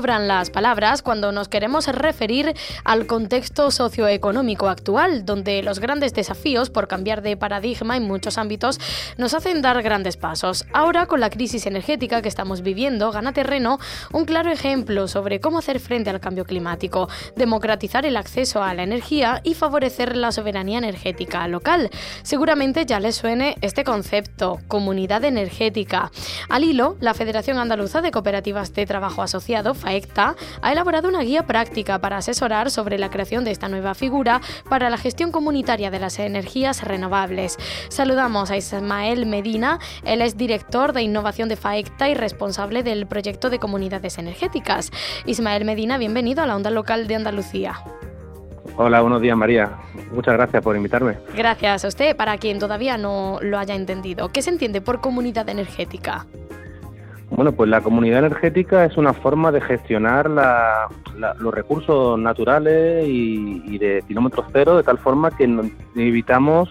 Sobran las palabras cuando nos queremos referir al contexto socioeconómico actual, donde los grandes desafíos por cambiar de paradigma en muchos ámbitos nos hacen dar grandes pasos. Ahora, con la crisis energética que estamos viviendo, gana terreno un claro ejemplo sobre cómo hacer frente al cambio climático, democratizar el acceso a la energía y favorecer la soberanía energética local. Seguramente ya les suene este concepto, comunidad energética. Al hilo, la Federación Andaluza de Cooperativas de Trabajo Asociado FAECTA ha elaborado una guía práctica para asesorar sobre la creación de esta nueva figura para la gestión comunitaria de las energías renovables. Saludamos a Ismael Medina, él es director de innovación de FAECTA y responsable del proyecto de comunidades energéticas. Ismael Medina, bienvenido a la onda local de Andalucía. Hola, buenos días María. Muchas gracias por invitarme. Gracias a usted. Para quien todavía no lo haya entendido, ¿qué se entiende por comunidad energética? Bueno, pues la comunidad energética es una forma de gestionar los recursos naturales y, de kilómetros cero de tal forma que evitamos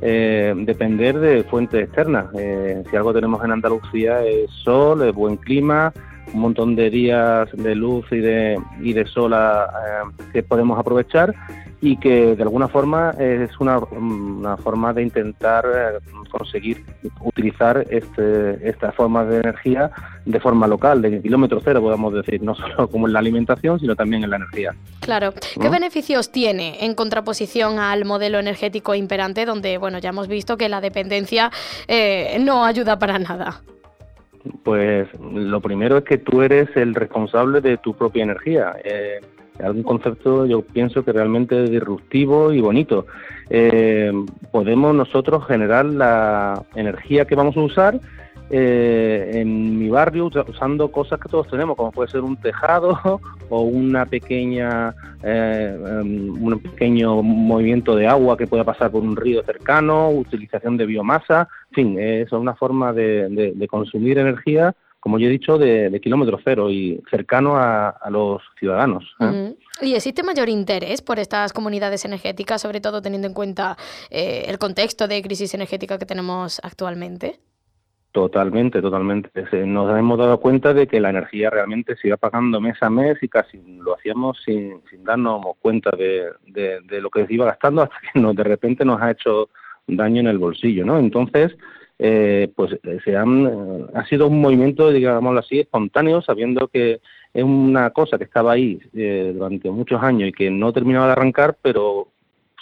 eh, depender de fuentes externas. Eh, si algo tenemos en Andalucía es sol, es buen clima, un montón de días de luz y de, y de sol eh, que podemos aprovechar y que de alguna forma es una, forma de intentar eh, conseguir utilizar este, esta forma de energía de forma local, de kilómetro cero, podemos decir, no solo como en la alimentación, sino también en la energía. Claro. ¿Qué beneficios tiene en contraposición al modelo energético imperante, donde bueno ya hemos visto que la dependencia eh, no ayuda para nada? Pues lo primero es que tú eres el responsable de tu propia energía. Eh, algún concepto yo pienso que realmente disruptivo y bonito. Eh, podemos nosotros generar la energía que vamos a usar eh, en mi barrio usando cosas que todos tenemos, como puede ser un tejado o una pequeña eh, em, un pequeño movimiento de agua que pueda pasar por un río cercano, utilización de biomasa, en fin, es una forma de, consumir energía como yo he dicho, de, kilómetro cero y cercano a, los ciudadanos. ¿eh? ¿Y existe mayor interés por estas comunidades energéticas, sobre todo teniendo en cuenta el contexto de crisis energética que tenemos actualmente? Totalmente, totalmente. Nos hemos dado cuenta de que la energía realmente se iba pagando mes a mes y casi lo hacíamos sin, sin darnos cuenta de, de, lo que se iba gastando hasta que nos, de repente nos ha hecho daño en el bolsillo, ¿no? Entonces, eh, pues eh, se han, eh, ha sido un movimiento, digámoslo así, espontáneo, sabiendo que es una cosa que estaba ahí durante muchos años y que no terminaba de arrancar, pero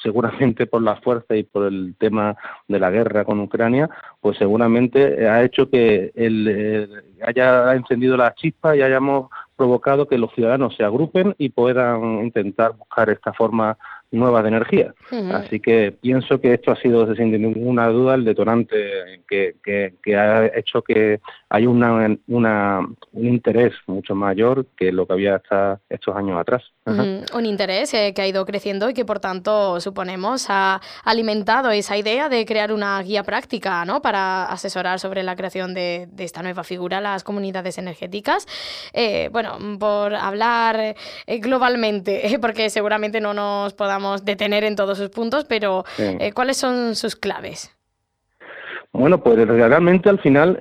seguramente por la fuerza y por el tema de la guerra con Ucrania, pues seguramente ha hecho que él eh, haya encendido la chispa y hayamos provocado que los ciudadanos se agrupen y puedan intentar buscar esta forma nueva de energía. Así que pienso que esto ha sido, sin ninguna duda, el detonante que, que, ha hecho que haya una, una, un interés mucho mayor que lo que había hasta estos años atrás. un interés eh, que ha ido creciendo y que, por tanto, suponemos ha alimentado esa idea de crear una guía práctica ¿no? para asesorar sobre la creación de, esta nueva figura, las comunidades energéticas. Eh, bueno, por hablar eh, globalmente, porque seguramente no nos podamos detener en todos sus puntos, pero eh, ¿cuáles son sus claves? Bueno, pues realmente al final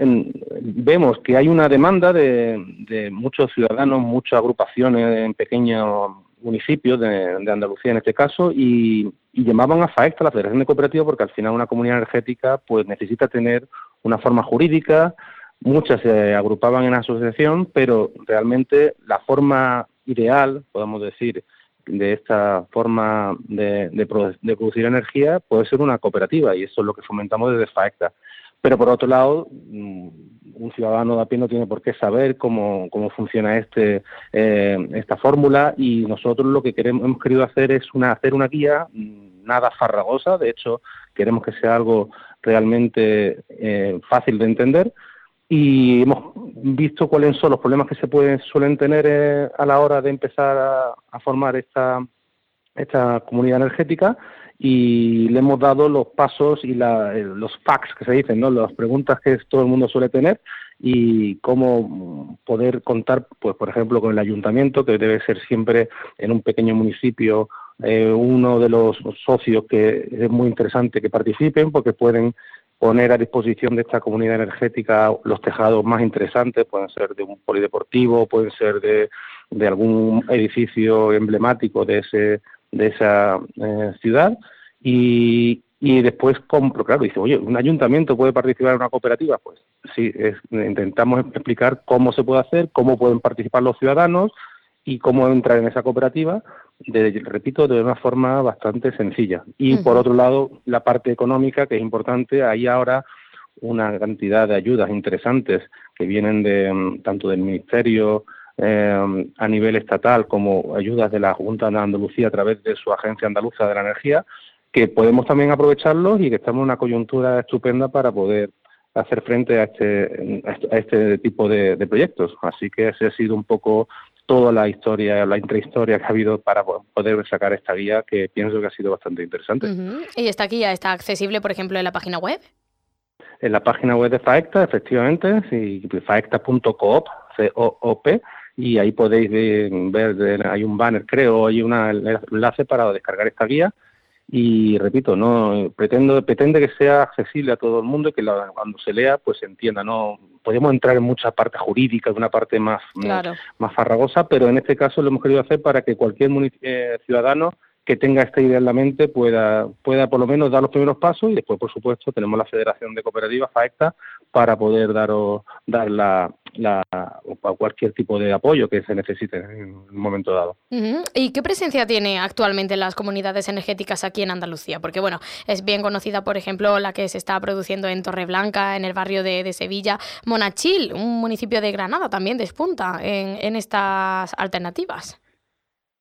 vemos que hay una demanda de, muchos ciudadanos, muchas agrupaciones en pequeños municipios de, Andalucía en este caso, y, llamaban a FAECTA, la Federación de Cooperativas, porque al final una comunidad energética pues necesita tener una forma jurídica, muchas se agrupaban en asociación, pero realmente la forma ideal, podemos decir, de esta forma de, de, producir energía puede ser una cooperativa y eso es lo que fomentamos desde FAECTA. Pero por otro lado, mm, un ciudadano de a pie no tiene por qué saber cómo, cómo funciona este, eh, esta fórmula y nosotros lo que queremos, hemos querido hacer es una, hacer una guía mm, nada farragosa, de hecho queremos que sea algo realmente eh, fácil de entender y hemos visto cuáles son los problemas que se pueden suelen tener eh, a la hora de empezar a, formar esta, esta comunidad energética y le hemos dado los pasos y los facts que se dicen, ¿no? las preguntas que todo el mundo suele tener y cómo poder contar, pues por ejemplo, con el ayuntamiento, que debe ser siempre en un pequeño municipio eh, uno de los socios que es muy interesante que participen porque pueden poner a disposición de esta comunidad energética los tejados más interesantes, pueden ser de un polideportivo, pueden ser de, de algún edificio emblemático de, ese, de esa eh, ciudad y, y después compro, claro, dice, oye, ¿un ayuntamiento puede participar en una cooperativa? Pues sí, intentamos explicar cómo se puede hacer, cómo pueden participar los ciudadanos y cómo entrar en esa cooperativa, de, repito, de una forma bastante sencilla. Y por otro lado, la parte económica, que es importante, hay ahora una cantidad de ayudas interesantes que vienen de mm, tanto del Ministerio eh, a nivel estatal como ayudas de la Junta de Andalucía a través de su Agencia Andaluza de la Energía, que podemos también aprovecharlos y que estamos en una coyuntura estupenda para poder hacer frente a este, a este tipo de, proyectos. Así que ese ha sido un poco toda la historia, la intrahistoria que ha habido para poder sacar esta guía, que pienso que ha sido bastante interesante. ¿Y esta guía está accesible, por ejemplo, en la página web? En la página web de FAECTA, efectivamente, sí, faecta.coop, C-O-O-P, y ahí podéis ver, hay un banner, creo, hay un enlace para descargar esta guía y repito, no pretendo pretende que sea accesible a todo el mundo y que cuando se lea pues se entienda, no podemos entrar en muchas partes jurídicas, una parte más más farragosa, pero en este caso lo hemos querido hacer para que cualquier eh, ciudadano que tenga esta idea en la mente pueda, pueda por lo menos dar los primeros pasos y después, por supuesto, tenemos la Federación de Cooperativas, FAECTA, para poder daros, dar la, la, cualquier tipo de apoyo que se necesite en un momento dado. ¿Y qué presencia tiene actualmente las comunidades energéticas aquí en Andalucía? Porque, bueno, es bien conocida, por ejemplo, la que se está produciendo en Torreblanca, en el barrio de, de Sevilla. Monachil, un municipio de Granada, también despunta en, en estas alternativas.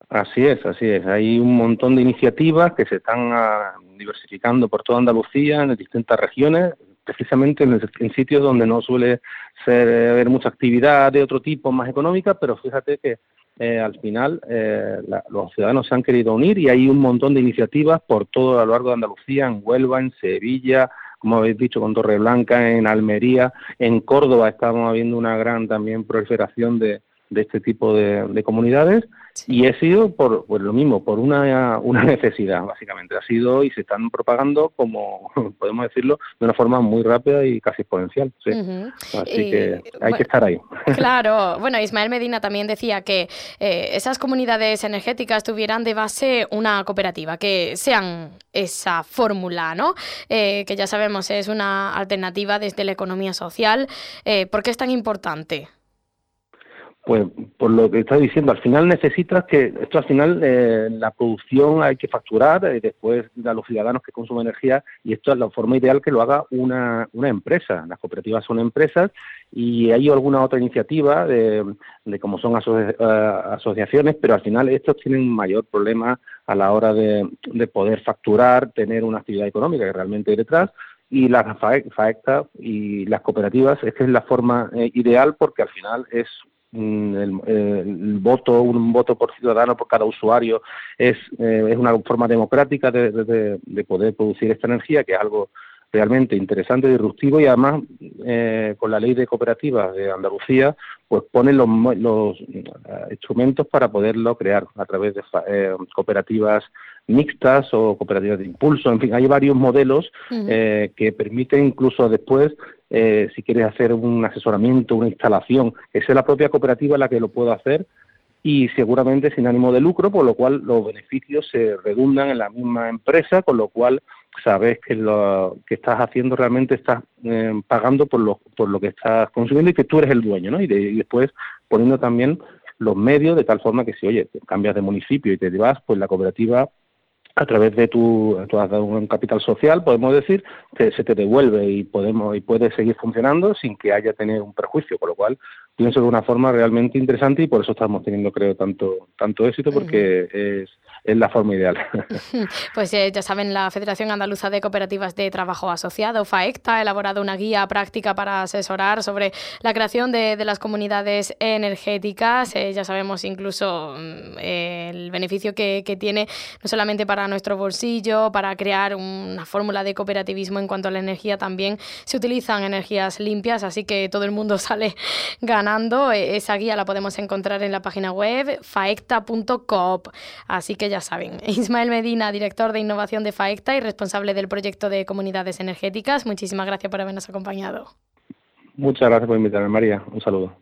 Así es, así es. Hay un montón de iniciativas que se están ah, diversificando por toda Andalucía, en distintas regiones, precisamente en, sitios donde no suele ser, haber mucha actividad de otro tipo más económica, pero fíjate que eh, al final eh, los ciudadanos se han querido unir y hay un montón de iniciativas por todo a lo largo de Andalucía, en Huelva, en Sevilla, como habéis dicho, con Torreblanca, en Almería, en Córdoba estamos viendo una gran también proliferación de, de este tipo de, comunidades y he sido por pues lo mismo, por una, una necesidad, básicamente. Ha sido y se están propagando, como podemos decirlo, de una forma muy rápida y casi exponencial. Así que hay que estar ahí. Claro, bueno, Ismael Medina también decía que eh, esas comunidades energéticas tuvieran de base una cooperativa, que sean esa fórmula, ¿no? Eh, que ya sabemos es una alternativa desde la economía social. Eh, ¿Por qué es tan importante? Pues por lo que está diciendo, al final necesitas que, esto al final, eh, la producción hay que facturar, y eh, después a los ciudadanos que consumen energía, y esto es la forma ideal que lo haga una, una empresa. Las cooperativas son empresas y hay alguna otra iniciativa de, de como son eh, asociaciones, pero al final estos tienen mayor problema a la hora de, de poder facturar, tener una actividad económica que realmente hay detrás, y las FAECTA y las cooperativas es que es la forma ideal porque al final es Mm, el, voto, un voto por ciudadano por cada usuario es, eh, es una forma democrática de, de, poder producir esta energía, que es algo realmente interesante, disruptivo y además eh, con la ley de cooperativas de Andalucía pues ponen los, los eh, instrumentos para poderlo crear a través de cooperativas mixtas o cooperativas de impulso, en fin, hay varios modelos que permiten incluso después eh, si quieres hacer un asesoramiento, una instalación, es la propia cooperativa la que lo puede hacer y seguramente sin ánimo de lucro, por lo cual los beneficios se redundan en la misma empresa, con lo cual sabes que lo que estás haciendo realmente estás eh, pagando por lo, por lo que estás consumiendo y que tú eres el dueño, ¿no? Y, y después poniendo también los medios de tal forma que si, oye, cambias de municipio y te vas, pues la cooperativa a través de tu, tú has dado un capital social, podemos decir, que se te devuelve y podemos y puede seguir funcionando sin que haya tener un perjuicio, con lo cual pienso de una forma realmente interesante y por eso estamos teniendo, creo, tanto, tanto éxito, porque es es la forma ideal. Pues eh, ya saben, la Federación Andaluza de Cooperativas de Trabajo Asociado, FAECTA, ha elaborado una guía práctica para asesorar sobre la creación de, las comunidades energéticas. Eh, ya sabemos incluso mm, el beneficio que, tiene no solamente para nuestro bolsillo, para crear una fórmula de cooperativismo en cuanto a la energía, también se utilizan energías limpias, así que todo el mundo sale ganando. E, esa guía la podemos encontrar en la página web faecta.coop. Así que ya saben. Ismael Medina, director de innovación de FAECTA y responsable del proyecto de comunidades energéticas, muchísimas gracias por habernos acompañado. Muchas gracias por invitarme, María. Un saludo.